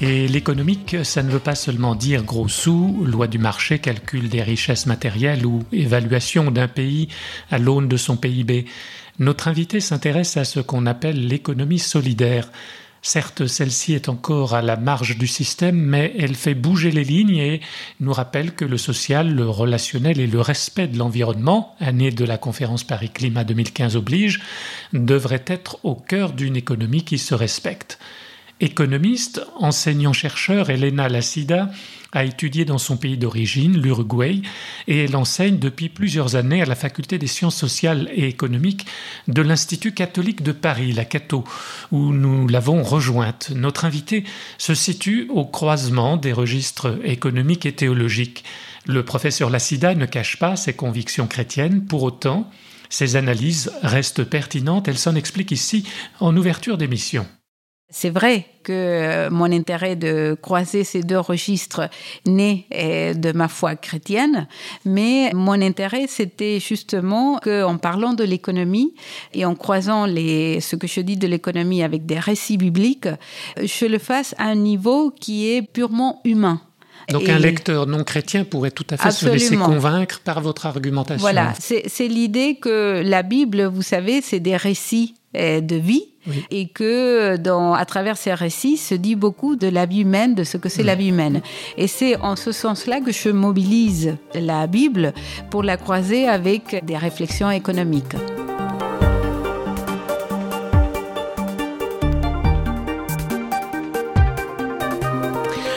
Et l'économique, ça ne veut pas seulement dire gros sous, loi du marché, calcul des richesses matérielles ou évaluation d'un pays à l'aune de son PIB. Notre invité s'intéresse à ce qu'on appelle l'économie solidaire. Certes, celle-ci est encore à la marge du système, mais elle fait bouger les lignes et nous rappelle que le social, le relationnel et le respect de l'environnement, année de la conférence Paris Climat 2015 oblige, devraient être au cœur d'une économie qui se respecte. Économiste, enseignant-chercheur, Elena Lassida a étudié dans son pays d'origine, l'Uruguay, et elle enseigne depuis plusieurs années à la faculté des sciences sociales et économiques de l'Institut catholique de Paris, la Cato, où nous l'avons rejointe. Notre invité se situe au croisement des registres économiques et théologiques. Le professeur Lassida ne cache pas ses convictions chrétiennes, pour autant, ses analyses restent pertinentes. Elle s'en explique ici en ouverture d'émission. C'est vrai que euh, mon intérêt de croiser ces deux registres naît euh, de ma foi chrétienne, mais mon intérêt c'était justement qu'en parlant de l'économie et en croisant les, ce que je dis de l'économie avec des récits bibliques, je le fasse à un niveau qui est purement humain. Donc un lecteur non chrétien pourrait tout à fait se laisser convaincre par votre argumentation. Voilà, c'est l'idée que la Bible, vous savez, c'est des récits euh, de vie et que dans, à travers ces récits se dit beaucoup de la vie humaine, de ce que c'est la vie humaine. Et c'est en ce sens-là que je mobilise la Bible pour la croiser avec des réflexions économiques.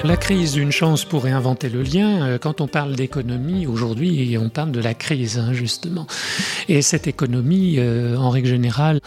La crise, une chance pour réinventer le lien. Euh, quand on parle d'économie aujourd'hui, on parle de la crise, hein, justement. Et cette économie, euh, en règle générale,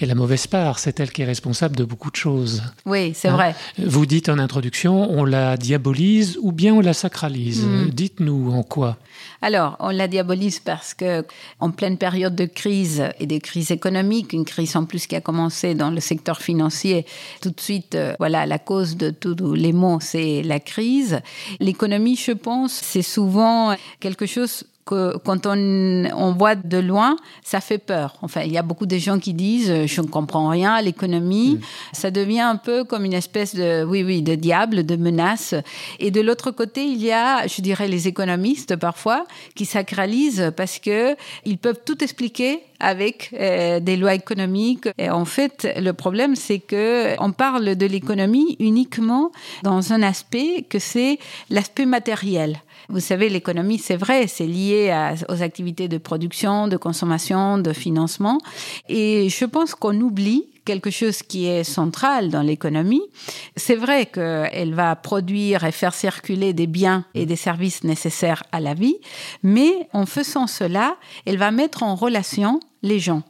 est la mauvaise part. C'est elle qui est responsable de beaucoup de choses. Oui, c'est hein vrai. Vous dites en introduction, on la diabolise ou bien on la sacralise. Hmm. Dites-nous en quoi. Alors, on la diabolise parce que, en pleine période de crise et de crise économique, une crise en plus qui a commencé dans le secteur financier, tout de suite, euh, voilà, la cause de tous les maux, c'est la crise. L'économie, je pense, c'est souvent quelque chose que quand on, on voit de loin, ça fait peur. Enfin, il y a beaucoup de gens qui disent euh, je ne comprends rien à l'économie. Mm. Ça devient un peu comme une espèce de oui oui de diable, de menace. Et de l'autre côté, il y a, je dirais, les économistes parfois qui sacralisent parce que ils peuvent tout expliquer avec euh, des lois économiques. Et en fait, le problème, c'est que on parle de l'économie uniquement dans un aspect que c'est l'aspect matériel. Vous savez, l'économie, c'est vrai, c'est lié aux activités de production, de consommation, de financement. Et je pense qu'on oublie quelque chose qui est central dans l'économie. C'est vrai qu'elle va produire et faire circuler des biens et des services nécessaires à la vie, mais en faisant cela, elle va mettre en relation les gens.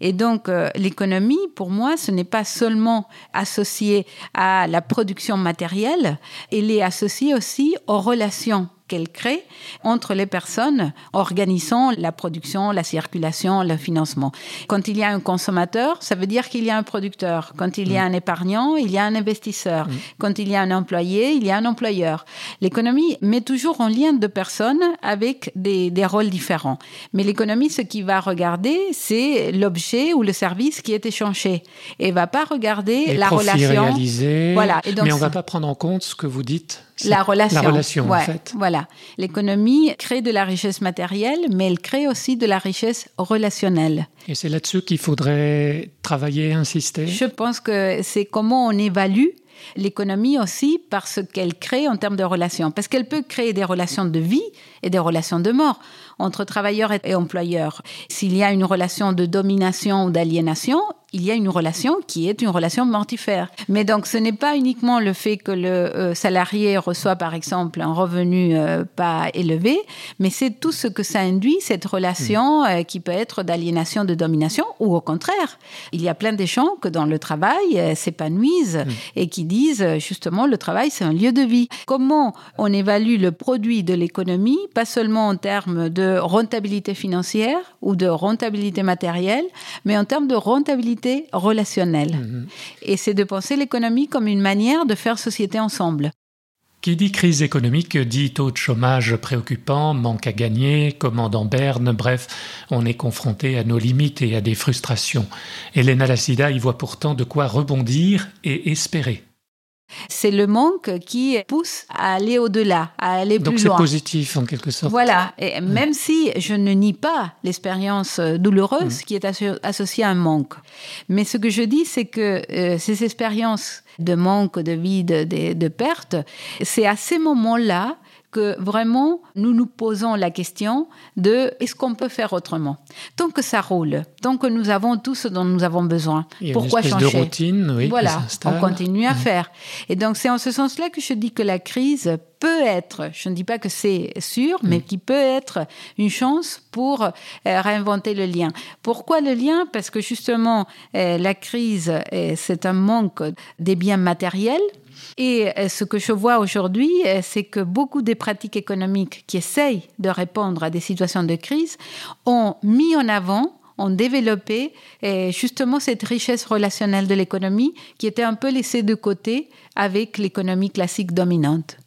Et donc, euh, l'économie, pour moi, ce n'est pas seulement associé à la production matérielle, elle est associée aussi aux relations qu'elle crée entre les personnes organisant la production, la circulation, le financement. Quand il y a un consommateur, ça veut dire qu'il y a un producteur. Quand il y a mm. un épargnant, il y a un investisseur. Mm. Quand il y a un employé, il y a un employeur. L'économie met toujours en lien deux personnes avec des, des rôles différents. Mais l'économie, ce qui va regarder, c'est l'objet ou le service qui est échangé. Et va pas regarder la relation. Réalisés, voilà. Et donc, mais on va pas prendre en compte ce que vous dites la relation. La relation, en fait. Voilà. L'économie crée de la richesse matérielle, mais elle crée aussi de la richesse relationnelle. Et c'est là-dessus qu'il faudrait travailler, insister? Je pense que c'est comment on évalue l'économie aussi par ce qu'elle crée en termes de relations. Parce qu'elle peut créer des relations de vie et des relations de mort entre travailleurs et employeurs. S'il y a une relation de domination ou d'aliénation, il y a une relation qui est une relation mortifère. Mais donc, ce n'est pas uniquement le fait que le euh, salarié reçoit, par exemple, un revenu euh, pas élevé, mais c'est tout ce que ça induit, cette relation mm. euh, qui peut être d'aliénation, de domination, ou au contraire. Il y a plein de gens que dans le travail s'épanouissent mm. et qui disent justement le travail c'est un lieu de vie. Comment on évalue le produit de l'économie, pas seulement en termes de rentabilité financière ou de rentabilité matérielle, mais en termes de rentabilité relationnelle. Mhm. Et c'est de penser l'économie comme une manière de faire société ensemble. Qui dit crise économique dit taux de chômage préoccupant, manque à gagner, commande en berne, bref, on est confronté à nos limites et à des frustrations. Elena Lassida y voit pourtant de quoi rebondir et espérer. C'est le manque qui pousse à aller au-delà, à aller plus loin. Donc c'est positif en quelque sorte. Voilà, et même si je ne nie pas l'expérience douloureuse mm. qui est associée à un manque. Mais ce que je dis, c'est que euh, ces expériences de manque, de vide, de, de perte, c'est à ces moments-là que vraiment nous nous posons la question de est-ce qu'on peut faire autrement? Tant que ça roule, tant que nous avons tout ce dont nous avons besoin, pourquoi une changer de routine, oui, Voilà, on continue à faire. Et donc c'est en ce sens-là que je dis que la crise peut être, je ne dis pas que c'est sûr, mais mm. qui peut être une chance pour euh, réinventer le lien. Pourquoi le lien? Parce que justement, euh, la crise, euh, c'est un manque des biens matériels et euh, ce que je vois aujourd'hui, euh, c'est que beaucoup des pratiques économiques qui essayent de répondre à des situations de crise ont mis en avant ont développé euh, justement cette richesse relationnelle de l'économie qui était un peu laissée de côté avec l'économie classique dominante.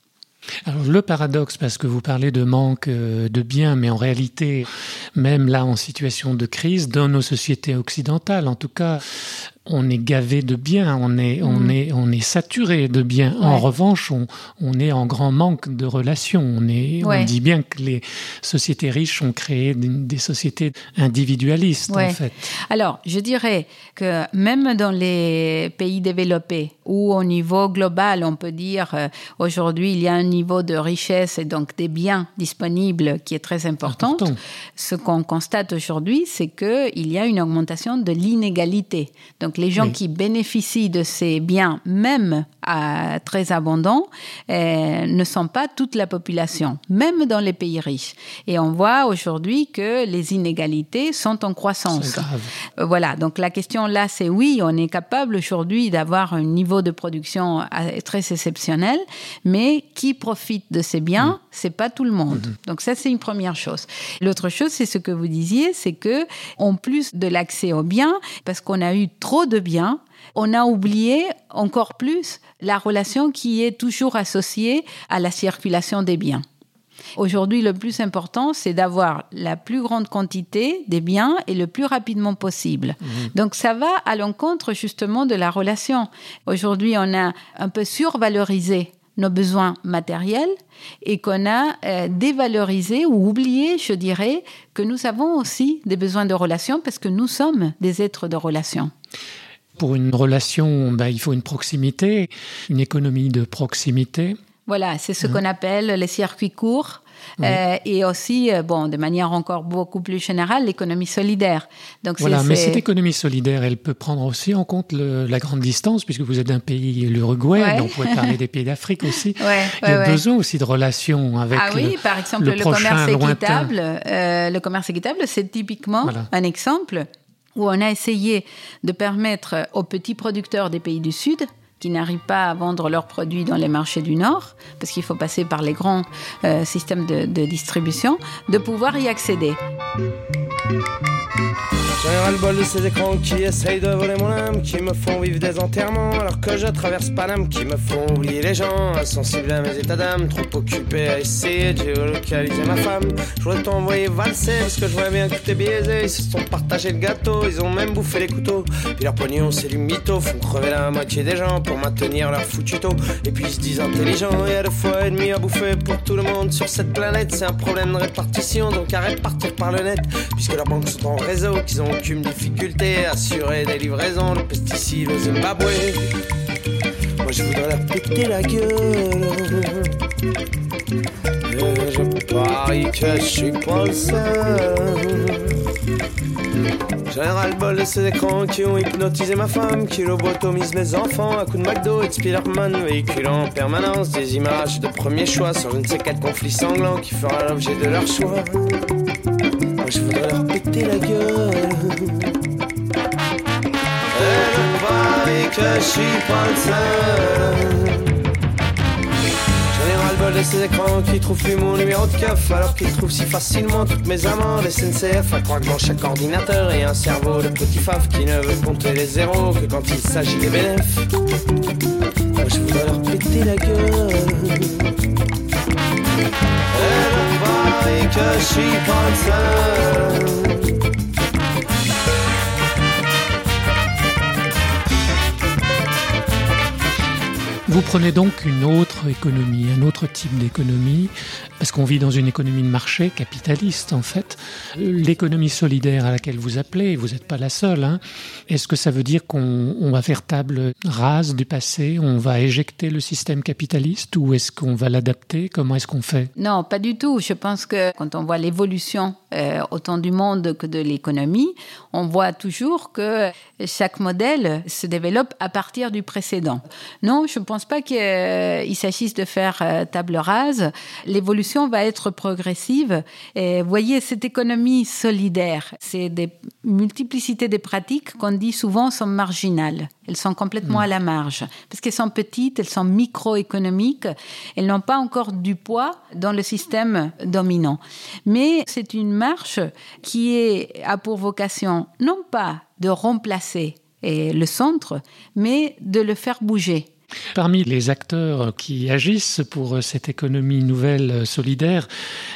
Alors le paradoxe, parce que vous parlez de manque de biens, mais en réalité, même là en situation de crise, dans nos sociétés occidentales, en tout cas, on est gavé de biens, on est, on mm. est, on est saturé de biens. En revanche, on, on, est en grand manque de relations. On, est, on dit bien que les sociétés riches ont créé des, sociétés individualistes, en fait. Alors, je dirais que même dans les pays développés, où au niveau global, on peut dire euh, aujourd'hui, il y a un niveau de richesse et donc des biens disponibles qui est très important. Ce qu'on constate aujourd'hui, c'est qu'il y a une augmentation de l'inégalité. Donc, les gens qui bénéficient de ces biens, même à, très abondants, euh, ne sont pas toute la population, même dans les pays riches. Et on voit aujourd'hui que les inégalités sont en croissance. Euh, voilà, donc la question là, c'est oui, on est capable aujourd'hui d'avoir un niveau de production euh, très exceptionnel, mais qui profite de ces biens, mm. c'est pas tout le monde. Mm-hmm. Donc ça, c'est une première chose. L'autre chose, c'est ce que vous disiez, c'est que en plus de l'accès aux biens, parce qu'on a eu trop de biens, on a oublié encore plus la relation qui est toujours associée à la circulation des biens. Aujourd'hui, le plus important, c'est d'avoir la plus grande quantité des biens et le plus rapidement possible. Mmh. Donc, ça va à l'encontre justement de la relation. Aujourd'hui, on a un peu survalorisé nos besoins matériels et qu'on a euh, dévalorisé ou oublié, je dirais, que nous avons aussi des besoins de relation parce que nous sommes des êtres de relation. Pour une relation, bah, il faut une proximité, une économie de proximité. Voilà, c'est ce mmh. qu'on appelle les circuits courts. Euh, et aussi, euh, bon, de manière encore beaucoup plus générale, l'économie solidaire. Donc voilà, mais cette économie solidaire, elle peut prendre aussi en compte la grande distance, puisque vous êtes d'un pays, l'Uruguay, donc on pourrait parler des pays d'Afrique aussi. Il y a besoin aussi de relations avec Ah oui, par exemple, le, commerce équitable. Euh, le commerce équitable, c'est typiquement un exemple où on a essayé de permettre aux petits producteurs des pays du Sud qui n'arrivent pas à vendre leurs produits dans les marchés du Nord, parce qu'il faut passer par les grands euh, systèmes de, de distribution, de pouvoir y accéder. J'en ai ras le bol de ces écrans qui essayent de voler mon âme, qui me font vivre des enterrements alors que je traverse Paname, qui me font oublier les gens, insensibles à mes états d'âme, trop occupé à essayer de géolocaliser ma femme. Je voudrais t'envoyer valser parce que je vois bien que est biaisé. Ils se sont partagés le gâteau, ils ont même bouffé les couteaux. Puis leur pognon, c'est du mytho, font crever la moitié des gens pour maintenir leur foutu taux. Et puis ils se disent intelligents, et à deux fois et demi à bouffer pour tout le monde sur cette planète. C'est un problème de répartition, donc arrête de partir par le net, puisque leurs banques sont en réseau, qu'ils ont aucune difficulté à assurer des livraisons de pesticides au Zimbabwe. Moi je voudrais leur péter la gueule. Et je parie que je suis pas le seul. J'en ai ras le bol de ces écrans qui ont hypnotisé ma femme, qui lobotomisent mes enfants à coups de McDo et de Spiderman, véhiculant en permanence des images de premier choix sur je ne sais quel conflit sanglant qui fera l'objet de leur choix. Je voudrais leur péter la gueule. et que je suis pas le seul. J'en le de ces écrans qui trouvent plus mon numéro de keuf alors qu'ils trouvent si facilement toutes mes amendes SNCF à croire que dans chaque ordinateur a un cerveau de petit faf qui ne veut compter les zéros que quand il s'agit des bénéfices. Moi je voudrais leur péter la gueule. Que je suis prenez donc une autre économie, un autre type d'économie, parce qu'on vit dans une économie de marché capitaliste en fait. L'économie solidaire à laquelle vous appelez, vous n'êtes pas la seule, hein. est-ce que ça veut dire qu'on va faire table rase du passé, on va éjecter le système capitaliste ou est-ce qu'on va l'adapter? Comment est-ce qu'on fait? Non, pas du tout. Je pense que quand on voit l'évolution euh, autant du monde que de l'économie, on voit toujours que chaque modèle se développe à partir du précédent. Non, je ne pense pas qu'il euh, s'agisse de faire euh, table rase. L'évolution va être progressive. Et voyez, cette économie solidaire, c'est des multiplicités des pratiques qu'on dit souvent sont marginales. Elles sont complètement à la marge parce qu'elles sont petites, elles sont microéconomiques, elles n'ont pas encore du poids dans le système dominant. Mais c'est une marche qui est, a pour vocation non pas de remplacer le centre, mais de le faire bouger. Parmi les acteurs qui agissent pour cette économie nouvelle solidaire,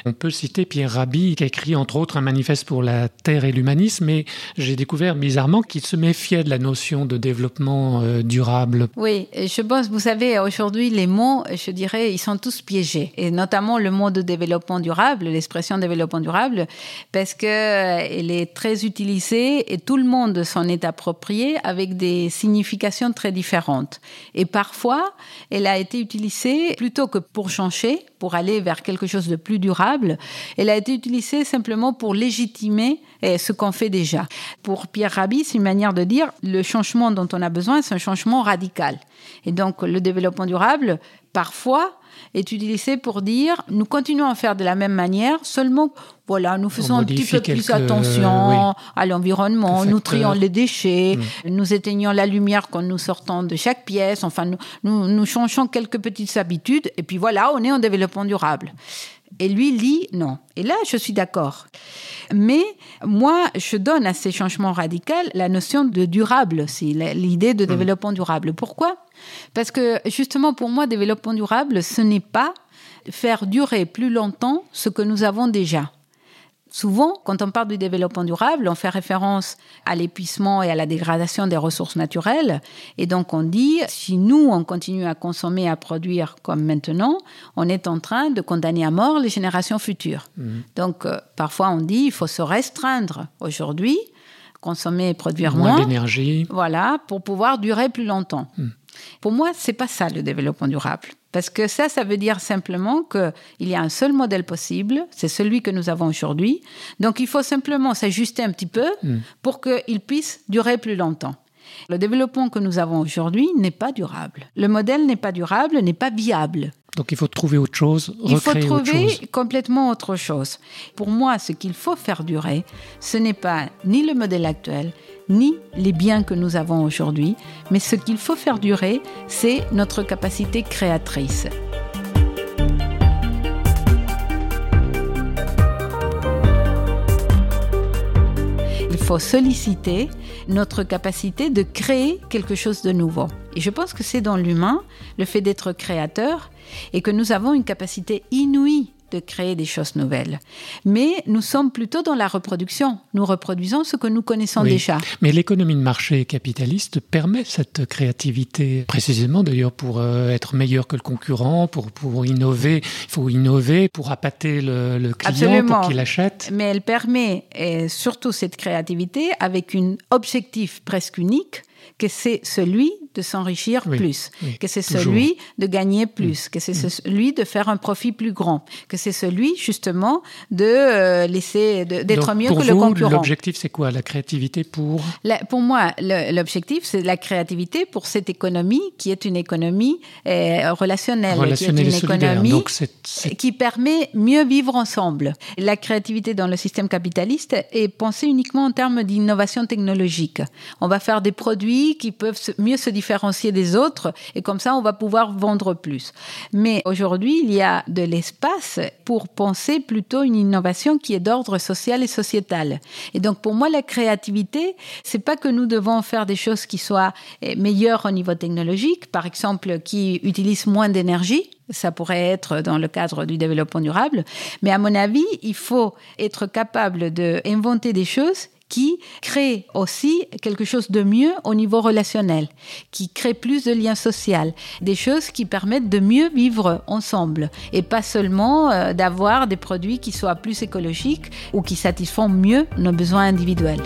on peut citer Pierre Rabhi qui a écrit entre autres un manifeste pour la terre et l'humanisme et j'ai découvert bizarrement qu'il se méfiait de la notion de développement euh, durable. Oui, je pense, vous savez, aujourd'hui les mots, je dirais, ils sont tous piégés et notamment le mot de développement durable, l'expression développement durable, parce que euh, elle est très utilisée et tout le monde s'en est approprié avec des significations très différentes. Et parfois, elle a été utilisée plutôt que pour changer, pour aller vers quelque chose de plus durable, elle a été utilisée simplement pour légitimer eh, ce qu'on fait déjà. Pour Pierre Rabhi, c'est une manière de dire le changement dont on a besoin, c'est un changement radical. Et donc, le développement durable, parfois, est utilisé pour dire nous continuons à faire de la même manière, seulement voilà, nous faisons un petit peu plus attention à l'environnement, nous trions les déchets, mm. nous éteignons la lumière quand nous sortons de chaque pièce, enfin nous, nous, nous changeons quelques petites habitudes et puis voilà, on est en développement durable. Et lui lit non. Et là, je suis d'accord. Mais moi, je donne à ces changements radicaux la notion de durable, c'est l'idée de mm. développement durable. Pourquoi? Parce que justement, pour moi, développement durable, ce n'est pas faire durer plus longtemps ce que nous avons déjà. Souvent, quand on parle du développement durable, on fait référence à l'épuisement et à la dégradation des ressources naturelles. Et donc, on dit, si nous, on continue à consommer, à produire comme maintenant, on est en train de condamner à mort les générations futures. Mhm. Donc, euh, parfois, on dit, il faut se restreindre aujourd'hui, consommer et produire moins, d'énergie. Voilà, pour pouvoir durer plus longtemps. Mhm. Pour moi, c'est pas ça le développement durable. Parce que ça, ça veut dire simplement qu'il y a un seul modèle possible, c'est celui que nous avons aujourd'hui. Donc il faut simplement s'ajuster un petit peu hmm. pour qu'il puisse durer plus longtemps. Le développement que nous avons aujourd'hui n'est pas durable. Le modèle n'est pas durable, n'est pas viable. Donc il faut trouver autre chose, Il faut trouver complètement autre chose. Pour moi, ce qu'il faut faire durer, ce n'est pas ni le modèle actuel, ni les biens que nous avons aujourd'hui, mais ce qu'il faut faire durer, c'est notre capacité créatrice. Il faut solliciter notre capacité de créer quelque chose de nouveau. Et je pense que c'est dans l'humain, le fait d'être créateur, et que nous avons une capacité inouïe de créer des choses nouvelles. Mais nous sommes plutôt dans la reproduction. Nous reproduisons ce que nous connaissons déjà. Mais l'économie de marché capitaliste permet cette créativité, précisément d'ailleurs pour euh, être meilleur que le concurrent, pour, pour innover. Il faut innover pour appâter le, client, pour qu'il achète. Mais elle permet et surtout cette créativité avec un objectif presque unique, que c'est celui de s'enrichir plus, que c'est celui de gagner plus, que c'est celui de faire un profit plus grand, que c'est celui justement de euh, laisser d'être mieux que le concurrent. L'objectif, c'est quoi La créativité pour? Pour moi, l'objectif, c'est la créativité pour cette économie qui est une économie euh, relationnelle, relationnelle, qui est une économie Donc qui permet mieux vivre ensemble. La créativité dans le système capitaliste est pensée uniquement en termes d'innovation technologique. On va faire des produits qui peuvent mieux se différencier des autres et comme ça, on va pouvoir vendre plus. Mais aujourd'hui, il y a de l'espace pour penser plutôt une innovation qui est d'ordre social et sociétal. Et donc, pour moi, la créativité, c'est pas que nous devons faire des choses qui soient eh, meilleures au niveau technologique, par exemple, qui utilisent moins d'énergie. Ça pourrait être dans le cadre du développement durable. Mais à mon avis, il faut être capable d'inventer des choses qui crée aussi quelque chose de mieux au niveau relationnel, qui crée plus de liens sociaux, des choses qui permettent de mieux vivre ensemble et pas seulement euh, d'avoir des produits qui soient plus écologiques ou qui satisfont mieux nos besoins individuels.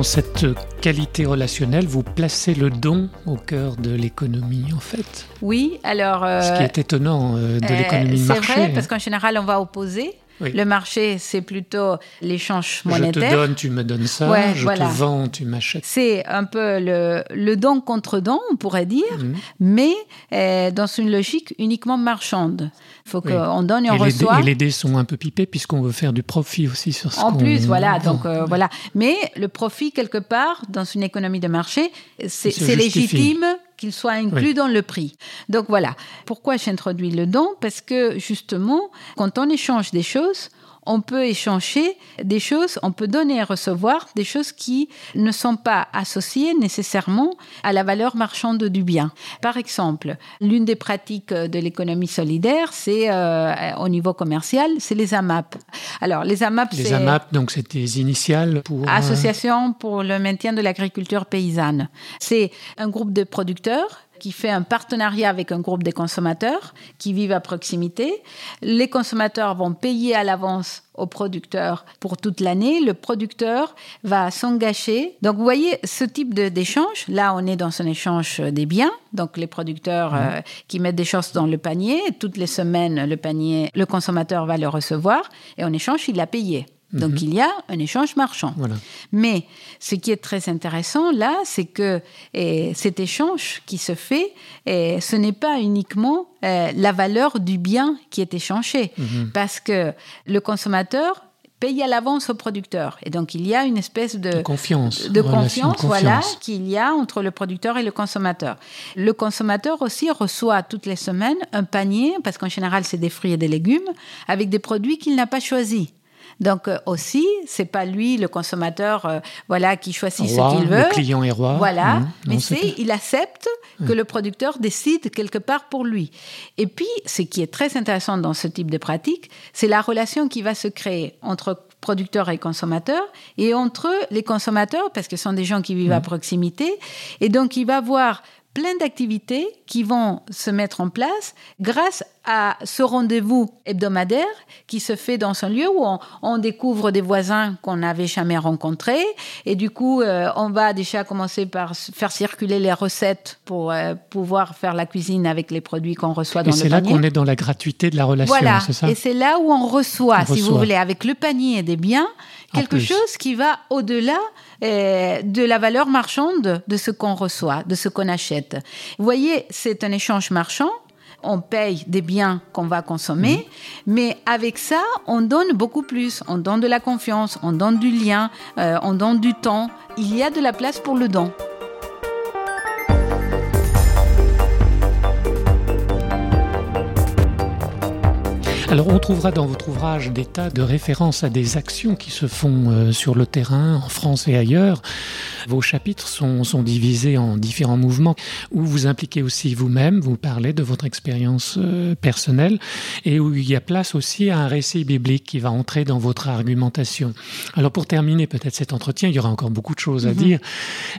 Dans cette qualité relationnelle, vous placez le don au cœur de l'économie, en fait. Oui, alors. Ce qui est euh, étonnant euh, de l'économie de marché. C'est vrai, parce qu'en général, on va opposer le marché, c'est plutôt l'échange monétaire. Je te donne, tu me donnes ça. je te vends, tu m'achètes. C'est un peu le, le, don contre don, on pourrait dire, mhm. mais euh, dans une logique uniquement marchande. Il faut qu'on donne et on reçoit. et les dés sont un peu pipés puisqu'on veut faire du profit aussi sur ce En plus, voilà. Donc euh, voilà. Mais le profit quelque part dans une économie de marché, c'est légitime qu'il soit inclus dans le prix. Donc voilà. Pourquoi j'introduis le don? Parce que justement, quand on échange des choses, on peut échanger des choses, on peut donner et recevoir des choses qui ne sont pas associées nécessairement à la valeur marchande du bien. Par exemple, l'une des pratiques de l'économie solidaire, c'est euh, au niveau commercial, c'est les AMAP. Alors les AMAP, les AMAP, donc c'est des initiales pour euh, Association pour le maintien de l'agriculture paysanne. C'est un groupe de producteurs qui fait un partenariat avec un groupe de consommateurs qui vivent à proximité. Les consommateurs vont payer à l'avance au producteur pour toute l'année. Le producteur va s'engager. Donc, vous voyez, ce type d'échange, là, on est dans un échange des biens. Donc, les producteurs mmh. euh, qui mettent des choses dans le panier, toutes les semaines, le panier, le consommateur va le recevoir et en échange, il l'a payé. Donc mhm. il y a un échange marchand. Mais ce qui est très intéressant là, c'est que cet échange qui se fait, ce n'est pas uniquement euh, la valeur du bien qui est échangé, mhm. parce que le consommateur paye à l'avance au producteur. Et donc, il y a une espèce de, confiance, de confiance, voilà, qu'il y a entre le producteur et le consommateur. Le consommateur aussi reçoit toutes les semaines un panier, parce qu'en général, c'est des fruits et des légumes, avec des produits qu'il n'a pas choisis. Donc euh, aussi, c'est pas lui, le consommateur, euh, voilà, qui choisit ce qu'il veut. Le client est roi. Voilà, mmh. mais c'est, il accepte que le producteur décide quelque part pour lui. Et puis, ce qui est très intéressant dans ce type de pratique, c'est la relation qui va se créer entre producteurs et consommateurs, et entre les consommateurs, parce que ce sont des gens qui vivent à mmh. proximité, et donc il va voir plein d'activités qui vont se mettre en place grâce à ce rendez-vous hebdomadaire qui se fait dans un lieu où on, découvre des voisins qu'on n'avait jamais rencontrés et du coup euh, on va déjà commencer par faire circuler les recettes pour euh, pouvoir faire la cuisine avec les produits qu'on reçoit dans le panier. Et c'est là qu'on est dans la gratuité de la relation, voilà. c'est ça? Et c'est là où on reçoit, si vous voulez, avec le panier des biens, quelque chose qui va au-delà euh, de la valeur marchande de ce qu'on reçoit, de ce qu'on achète. Vous voyez, c'est un échange marchand. On paye des biens qu'on va consommer, mhm. mais avec ça, on donne beaucoup plus. On donne de la confiance, on donne du lien, euh, on donne du temps. Il y a de la place pour le don. Alors on trouvera dans votre ouvrage des tas de références à des actions qui se font euh, sur le terrain, en France et ailleurs. Vos chapitres sont, sont divisés en différents mouvements où vous impliquez aussi vous-même, vous parlez de votre expérience euh, personnelle et où il y a place aussi à un récit biblique qui va entrer dans votre argumentation. Alors pour terminer peut-être cet entretien, il y aura encore beaucoup de choses à mm-hmm. dire.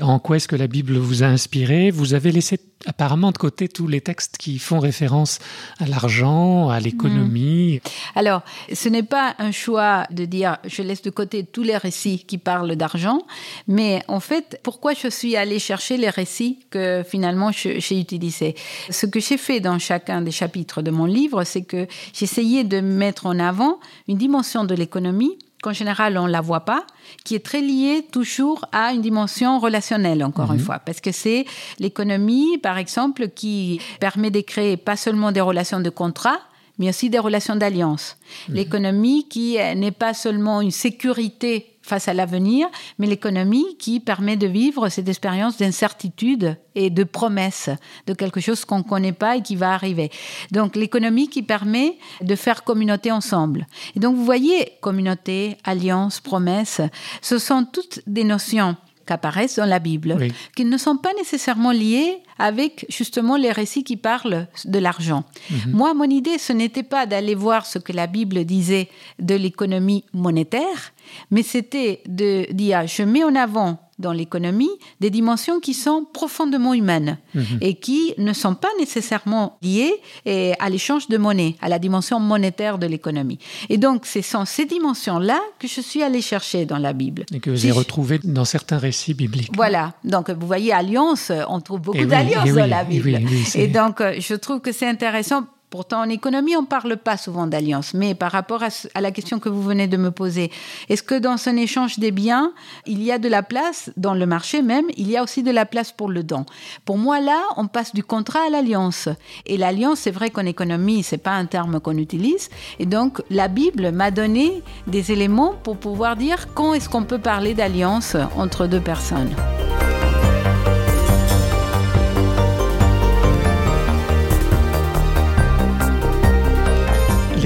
En quoi est-ce que la Bible vous a inspiré? Vous avez laissé apparemment de côté tous les textes qui font référence à l'argent, à l'économie. Mm. Alors, ce n'est pas un choix de dire je laisse de côté tous les récits qui parlent d'argent, mais en fait, pourquoi je suis allée chercher les récits que finalement j'ai utilisés? Ce que j'ai fait dans chacun des chapitres de mon livre, c'est que j'essayais de mettre en avant une dimension de l'économie qu'en général on ne la voit pas, qui est très liée toujours à une dimension relationnelle, encore une mhm. fois, parce que c'est l'économie, par exemple, qui permet de créer pas seulement des relations de contrat, mais aussi des relations d'alliance. Mhm. L'économie qui n'est pas seulement une sécurité face à l'avenir, mais l'économie qui permet de vivre cette expérience d'incertitude et de promesse de quelque chose qu'on ne connaît pas et qui va arriver. Donc l'économie qui permet de faire communauté ensemble. Et donc vous voyez, communauté, alliance, promesse, ce sont toutes des notions apparaissent dans la Bible, qui ne sont pas nécessairement liés avec justement les récits qui parlent de l'argent. Mhm. Moi, mon idée, ce n'était pas d'aller voir ce que la Bible disait de l'économie monétaire, mais c'était de dire, je mets en avant dans l'économie des dimensions qui sont profondément humaines mhm. et qui ne sont pas nécessairement liées eh, à l'échange de monnaie, à la dimension monétaire de l'économie. Et donc, ce sont ces dimensions-là que je suis allée chercher dans la Bible. Et que vous avez retrouvées dans certains récits bibliques. Voilà. Donc, vous voyez, alliance, on trouve beaucoup d'alliances dans la Bible. et donc, je trouve que c'est intéressant Pourtant, en économie, on ne parle pas souvent d'alliance. Mais par rapport à, la question que vous venez de me poser, est-ce que dans un échange des biens, il y a de la place, dans le marché même, il y a aussi de la place pour le don? Pour moi, là, on passe du contrat à l'alliance. Et l'alliance, c'est vrai qu'en économie, c'est pas un terme qu'on utilise. Et donc, la Bible m'a donné des éléments pour pouvoir dire quand est-ce qu'on peut parler d'alliance entre deux personnes.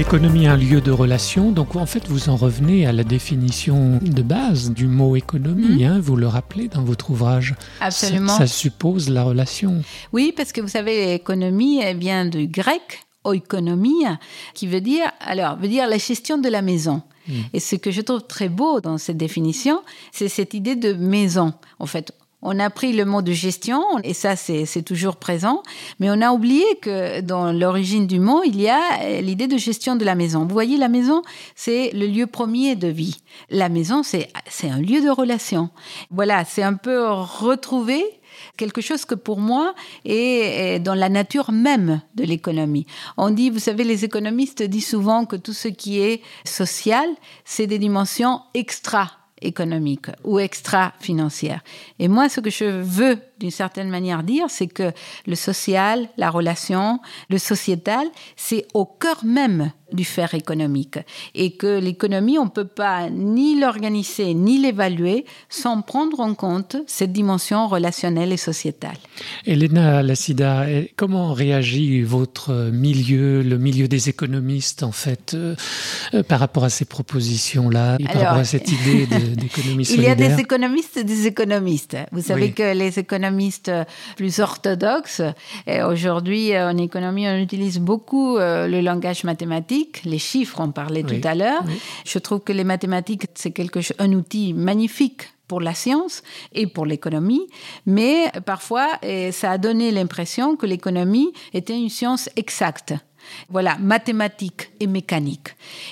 L'économie un lieu de relation, donc en fait vous en revenez à la définition de base du mot économie, mhm. hein, vous le rappelez dans votre ouvrage. Absolument. Ça, suppose la relation. Oui, parce que vous savez, l'économie vient du grec oikonomie, qui veut dire, alors, veut dire la gestion de la maison. Mhm. Et ce que je trouve très beau dans cette définition, c'est cette idée de maison. En fait, on a pris le mot de gestion, et ça c'est toujours présent, mais on a oublié que dans l'origine du mot, il y a l'idée de gestion de la maison. Vous voyez, la maison, c'est le lieu premier de vie. La maison, c'est un lieu de relation. Voilà, c'est un peu retrouver quelque chose que pour moi est dans la nature même de l'économie. On dit, vous savez, les économistes disent souvent que tout ce qui est social, c'est des dimensions extra économique ou extra-financière. Et moi, ce que je veux d'une certaine manière dire, c'est que le social, la relation, le sociétal, c'est au cœur même du faire économique. Et que l'économie, on ne peut pas ni l'organiser ni l'évaluer sans prendre en compte cette dimension relationnelle et sociétale. Elena Lassida, comment réagit votre milieu, le milieu des économistes, en fait, euh, euh, par rapport à ces propositions-là, par rapport à cette idée d'économie solidaire Il y a des économistes et des économistes. Vous savez que les économistes économistes plus orthodoxes. Aujourd'hui, euh, en économie, on utilise beaucoup euh, le langage mathématique, les chiffres, on parlait tout à l'heure. Je trouve que les mathématiques, c'est quelque chose, un outil magnifique pour la science et pour l'économie, mais parfois, ça a donné l'impression que l'économie était une science exacte. Voilà, mathématiques et mécanique.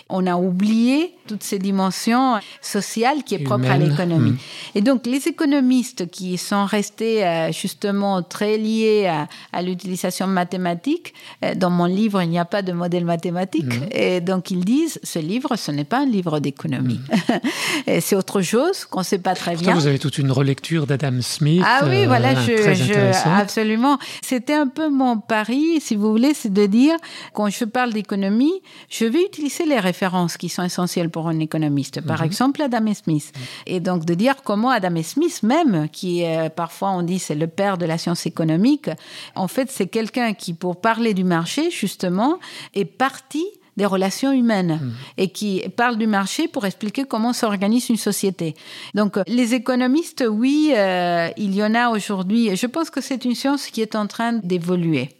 On a oublié toutes ces dimensions sociales qui est propre à l'économie. Hmm. Et donc, les économistes qui sont restés euh, justement très liés à, l'utilisation mathématique, euh, dans mon livre, il n'y a pas de modèle mathématique. Hmm. Et donc, ils disent, ce livre, ce n'est pas un livre d'économie. Hmm. c'est autre chose qu'on ne sait pas très bien. Vous avez toute une relecture d'Adam Smith. Ah oui, voilà, euh, je, absolument. C'était un peu mon pari, si vous voulez, c'est de dire, quand je parle d'économie, je vais utiliser les références qui sont essentielles pour un économiste. Par mhm. exemple, Adam Smith. Et donc de dire comment Adam Smith même, qui est, parfois on dit c'est le père de la science économique, en fait c'est quelqu'un qui, pour parler du marché, justement, est parti des relations humaines mmh. et qui parle du marché pour expliquer comment s'organise une société. Donc les économistes, oui, euh, il y en a aujourd'hui. Je pense que c'est une science qui est en train d'évoluer.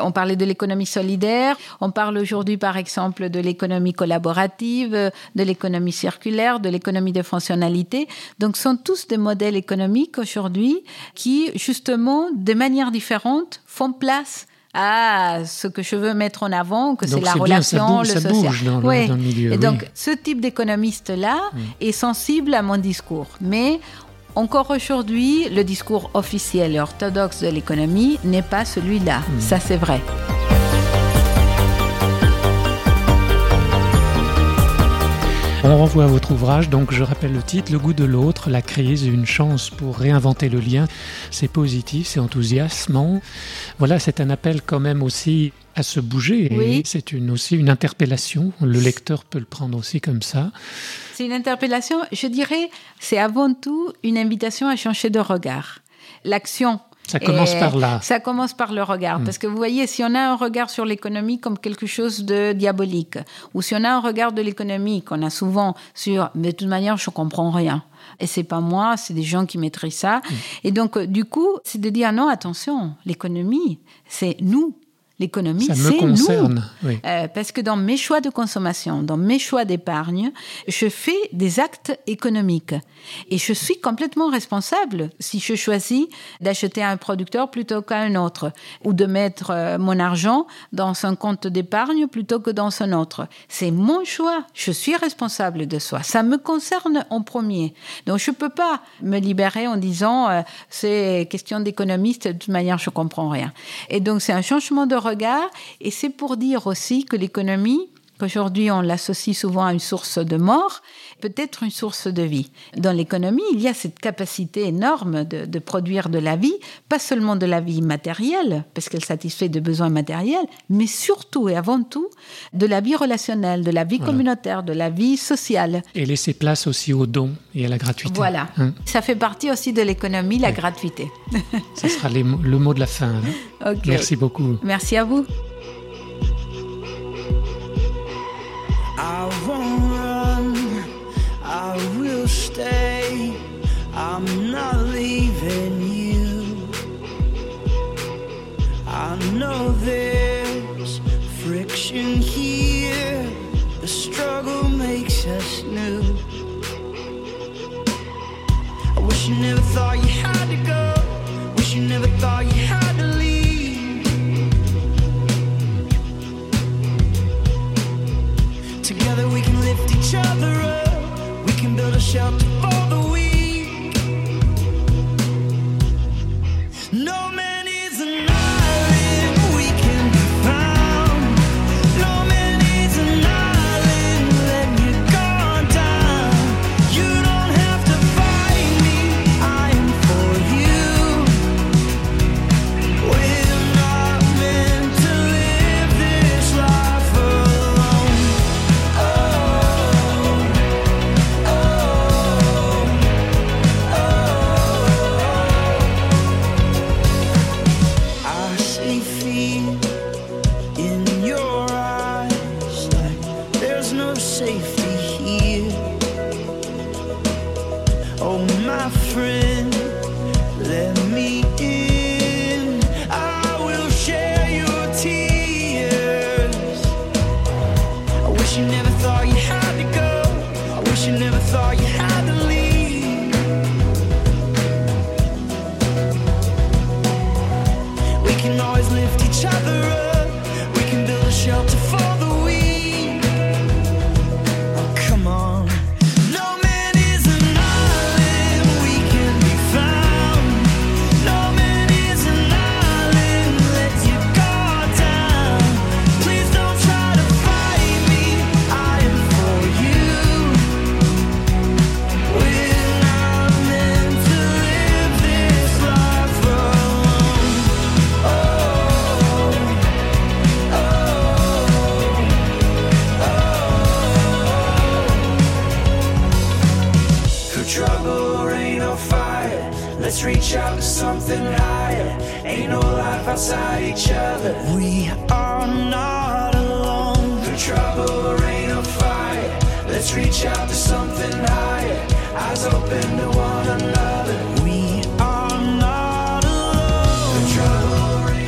On parlait de l'économie solidaire, on parle aujourd'hui par exemple de l'économie collaborative, de l'économie circulaire, de l'économie de fonctionnalité. Donc ce sont tous des modèles économiques aujourd'hui qui justement, de manière différente, font place à ce que je veux mettre en avant, que c'est la relation, le social. oui. Et donc, ce type d'économiste-là mm. est sensible à mon discours. Mais encore aujourd'hui, le discours officiel et orthodoxe de l'économie n'est pas celui-là. Mm. Ça, c'est vrai. On renvoie à votre ouvrage, donc je rappelle le titre, Le goût de l'autre, la crise, une chance pour réinventer le lien. C'est positif, c'est enthousiasmant. Voilà, c'est un appel quand même aussi à se bouger. Oui. C'est une, aussi une interpellation. Le lecteur peut le prendre aussi comme ça. C'est une interpellation, je dirais, c'est avant tout une invitation à changer de regard. L'action ça commence par là. Ça commence par le regard. Hmm. Parce que vous voyez, si on a un regard sur l'économie comme quelque chose de diabolique, ou si on a un regard de l'économie qu'on a souvent sur, mais de toute manière, je comprends rien. Et c'est pas moi, c'est des gens qui maîtrisent ça. Hmm. Et donc, euh, du coup, c'est de dire non, attention, l'économie, c'est nous. L'économie, c'est nous. Euh, parce que dans mes choix de consommation, dans mes choix d'épargne, je fais des actes économiques. Et je suis complètement responsable si je choisis d'acheter un producteur plutôt qu'un autre, ou de mettre euh, mon argent dans un compte d'épargne plutôt que dans un autre. C'est mon choix. Je suis responsable de soi. Ça me concerne en premier. Donc je ne peux pas me libérer en disant euh, c'est question d'économiste, de toute manière je comprends rien. Et donc c'est un changement de Et c'est pour dire aussi que l'économie, qu'aujourd'hui on l'associe souvent à une source de mort, peut être une source de vie. Dans l'économie, il y a cette capacité énorme de, produire de la vie, pas seulement de la vie matérielle, parce qu'elle satisfait de besoins matériels, mais surtout et avant tout de la vie relationnelle, de la vie communautaire, de la vie sociale. Et laisser place aussi aux dons et à la gratuité. Voilà. Hein Ça fait partie aussi de l'économie, la gratuité. Ce sera le mot de la fin. Hein. Merci beaucoup. Merci à vous. Stay. I'm not leaving you. I know there's friction here. The struggle makes us new. I wish you never thought you had to go. Wish you never thought you had to leave. Together we can lift each other up We can build a shelter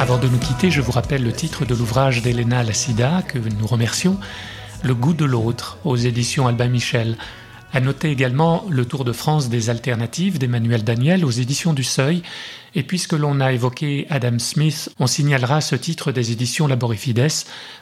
Avant de nous quitter, je vous rappelle le titre de l'ouvrage d'Elena Lassida, que nous remercions, Le goût de l'autre, aux éditions Albin Michel. À noter également le Tour de France des alternatives d'Emmanuel Daniel aux éditions du Seuil. Et puisque l'on a évoqué Adam Smith, on signalera ce titre des éditions Laborifides,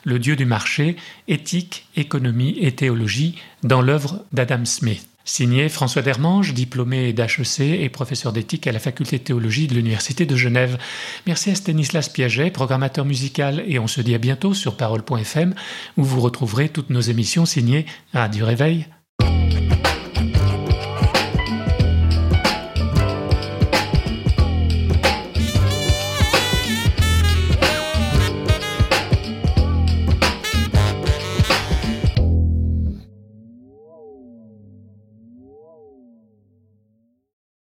Le Dieu du marché, éthique, économie et théologie, dans l'œuvre d'Adam Smith. Signé François Dermange, diplômé d'HEC et professeur d'éthique à la faculté de théologie de l'Université de Genève. Merci à Stanislas Piaget, programmateur musical, et on se dit à bientôt sur parole.fm où vous retrouverez toutes nos émissions signées Radio Réveil.